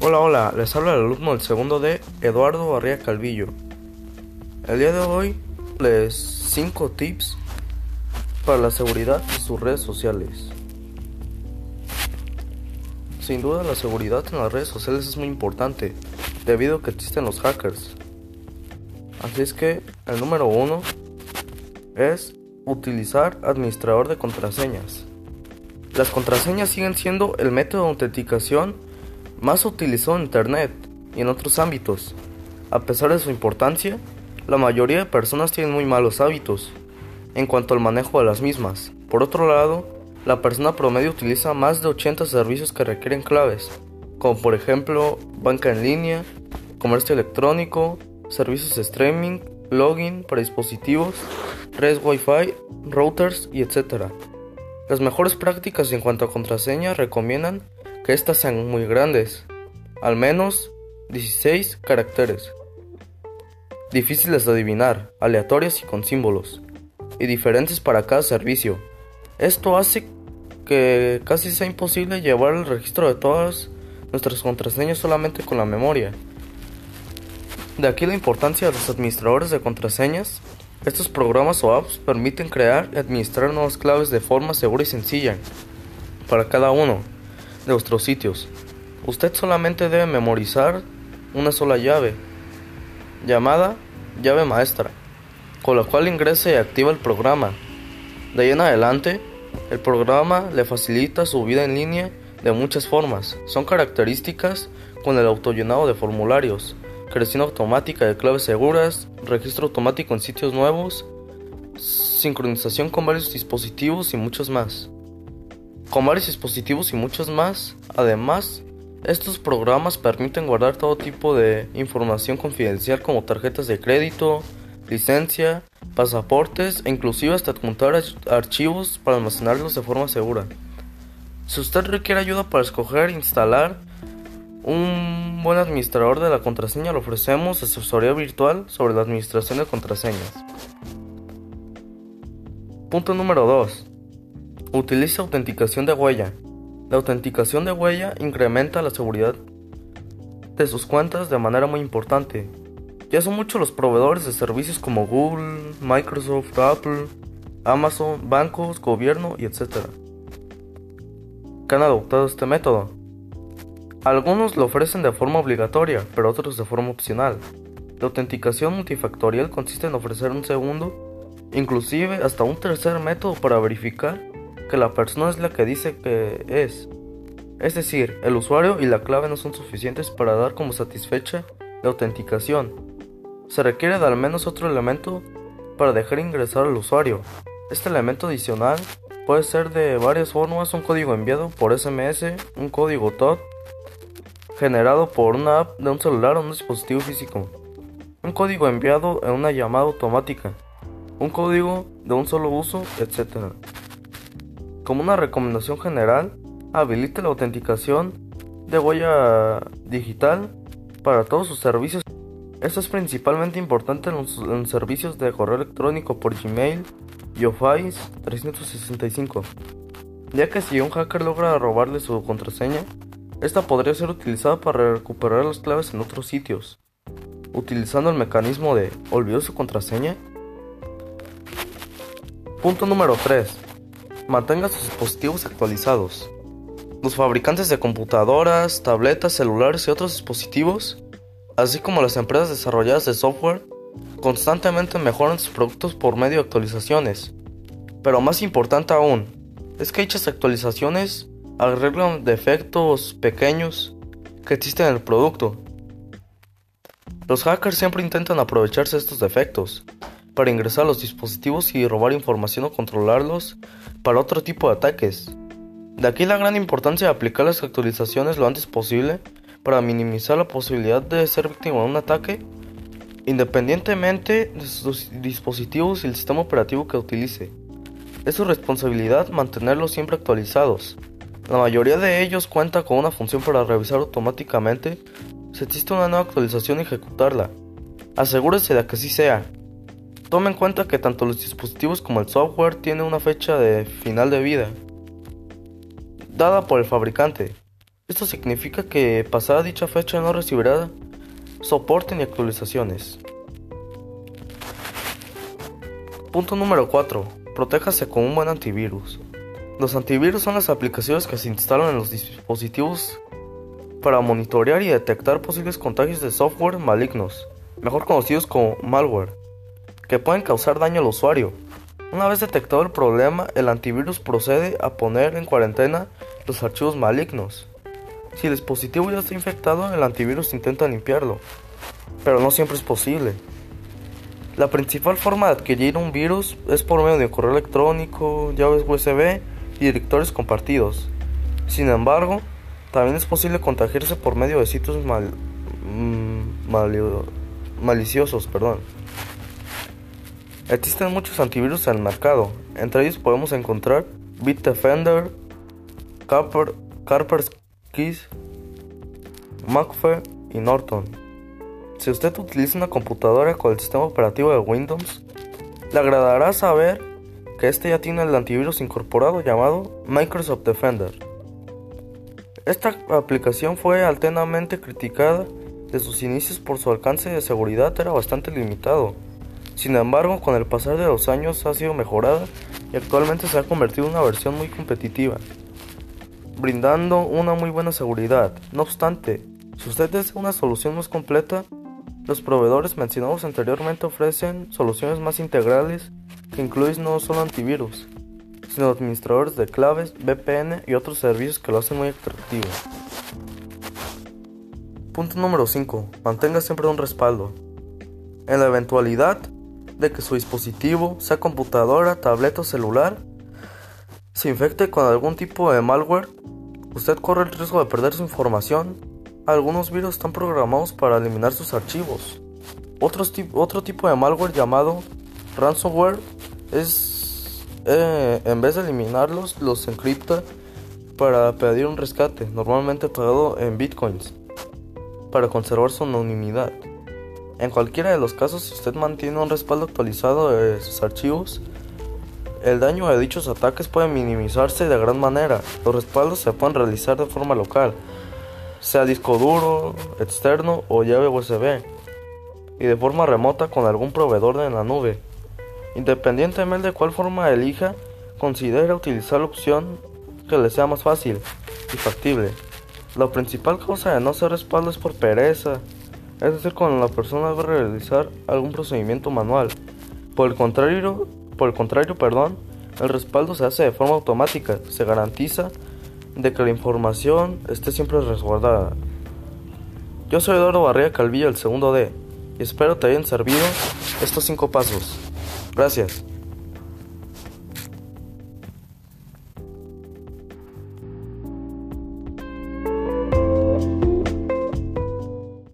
Hola, hola, les habla el alumno del segundo D, Eduardo Barría Calvillo. El día de hoy les 5 tips para la seguridad de sus redes sociales. Sin duda la seguridad en las redes sociales es muy importante, debido a que existen los hackers. Así es que el número uno es utilizar administrador de contraseñas. Las contraseñas siguen siendo el método de autenticación más utilizado en Internet y en otros ámbitos. A pesar de su importancia, la mayoría de personas tienen muy malos hábitos en cuanto al manejo de las mismas. Por otro lado, la persona promedio utiliza más de 80 servicios que requieren claves, como por ejemplo banca en línea, comercio electrónico, servicios de streaming, login para dispositivos, redes Wi-Fi, routers y etc. Las mejores prácticas en cuanto a contraseña recomiendan que sean muy grandes, al menos 16 caracteres, difíciles de adivinar, aleatorias y con símbolos, y diferentes para cada servicio. Esto hace que casi sea imposible llevar el registro de todas nuestras contraseñas solamente con la memoria. De aquí la importancia de los administradores de contraseñas. Estos programas o apps permiten crear y administrar nuevas claves de forma segura y sencilla para cada uno de vuestros sitios. Usted solamente debe memorizar una sola llave, llamada llave maestra, con la cual ingrese y activa el programa. De ahí en adelante, el programa le facilita su vida en línea de muchas formas. Son características con el autollenado de formularios, creación automática de claves seguras, registro automático en sitios nuevos, sincronización con varios dispositivos y muchos más. Con varios dispositivos y muchos más, además, estos programas permiten guardar todo tipo de información confidencial como tarjetas de crédito, licencia, pasaportes e inclusive hasta adjuntar archivos para almacenarlos de forma segura. Si usted requiere ayuda para escoger e instalar un buen administrador de la contraseña, le ofrecemos asesoría virtual sobre la administración de contraseñas. Punto número 2. Utiliza autenticación de huella. La autenticación de huella incrementa la seguridad de sus cuentas de manera muy importante, ya son muchos los proveedores de servicios como Google, Microsoft, Apple, Amazon, bancos, gobierno etc. que han adoptado este método. Algunos lo ofrecen de forma obligatoria, pero otros de forma opcional. La autenticación multifactorial consiste en ofrecer un segundo, inclusive hasta un tercer método para verificar que la persona es la que dice que es. Es decir, el usuario y la clave no son suficientes para dar como satisfecha la autenticación, se requiere de al menos otro elemento para dejar ingresar al usuario. Este elemento adicional puede ser de varias formas, un código enviado por SMS, un código TOT generado por una app de un celular o un dispositivo físico, un código enviado en una llamada automática, un código de un solo uso, etc. Como una recomendación general, habilite la autenticación de huella digital para todos sus servicios. Esto es principalmente importante en los, servicios de correo electrónico por Gmail y Office 365, ya que si un hacker logra robarle su contraseña, esta podría ser utilizada para recuperar las claves en otros sitios, utilizando el mecanismo de olvidó su contraseña. Punto número 3. Mantenga sus dispositivos actualizados. Los fabricantes de computadoras, tabletas, celulares y otros dispositivos así como las empresas desarrolladas de software, constantemente mejoran sus productos por medio de actualizaciones. Pero más importante aún, es que dichas actualizaciones arreglan defectos pequeños que existen en el producto. Los hackers siempre intentan aprovecharse de estos defectos para ingresar a los dispositivos y robar información o controlarlos para otro tipo de ataques. De aquí la gran importancia de aplicar las actualizaciones lo antes posible para minimizar la posibilidad de ser víctima de un ataque, independientemente de sus dispositivos y el sistema operativo que utilice. Es su responsabilidad mantenerlos siempre actualizados. La mayoría de ellos cuenta con una función para revisar automáticamente si existe una nueva actualización y ejecutarla. Asegúrese de que así sea. Tome en cuenta que tanto los dispositivos como el software tienen una fecha de final de vida, dada por el fabricante. Esto significa que pasada dicha fecha no recibirá soporte ni actualizaciones. Punto número 4. Protéjase con un buen antivirus. Los antivirus son las aplicaciones que se instalan en los dispositivos para monitorear y detectar posibles contagios de software malignos, mejor conocidos como malware, que pueden causar daño al usuario. Una vez detectado el problema, el antivirus procede a poner en cuarentena los archivos malignos. Si el dispositivo ya está infectado, el antivirus intenta limpiarlo, pero no siempre es posible. La principal forma de adquirir un virus es por medio de correo electrónico, llaves USB y directorios compartidos. Sin embargo, también es posible contagiarse por medio de sitios mal, mm, maliciosos. Perdón. Existen muchos antivirus en el mercado. Entre ellos podemos encontrar Bitdefender, Carper, McAfee y Norton. Si usted utiliza una computadora con el sistema operativo de Windows, le agradará saber que este ya tiene el antivirus incorporado llamado Microsoft Defender. Esta aplicación fue altamente criticada de sus inicios por su alcance de seguridad era bastante limitado. Sin embargo, con el pasar de los años ha sido mejorada y actualmente se ha convertido en una versión muy competitiva brindando una muy buena seguridad. No obstante, si usted desea una solución más completa, los proveedores mencionados anteriormente ofrecen soluciones más integrales que incluyen no solo antivirus, sino administradores de claves, VPN y otros servicios que lo hacen muy atractivo. Punto número 5. Mantenga siempre un respaldo. En la eventualidad de que su dispositivo, sea computadora, tableta o celular, se infecte con algún tipo de malware, usted corre el riesgo de perder su información. Algunos virus están programados para eliminar sus archivos. otro tipo de malware llamado ransomware es, eh, en vez de eliminarlos, los encripta para pedir un rescate, normalmente pagado en bitcoins, para conservar su anonimidad. En cualquiera de los casos, si usted mantiene un respaldo actualizado de sus archivos, el daño de dichos ataques puede minimizarse de gran manera. Los respaldos se pueden realizar de forma local, sea disco duro, externo o llave USB, y de forma remota con algún proveedor en la nube. Independientemente de cuál forma elija, considera utilizar la opción que le sea más fácil y factible. La principal causa de no hacer respaldo es por pereza, es decir, cuando la persona debe realizar algún procedimiento manual. Por el contrario, por el contrario, perdón, el respaldo se hace de forma automática. Se garantiza de que la información esté siempre resguardada. Yo soy Eduardo Barría Calvillo, el segundo D, y espero te hayan servido estos cinco pasos. Gracias.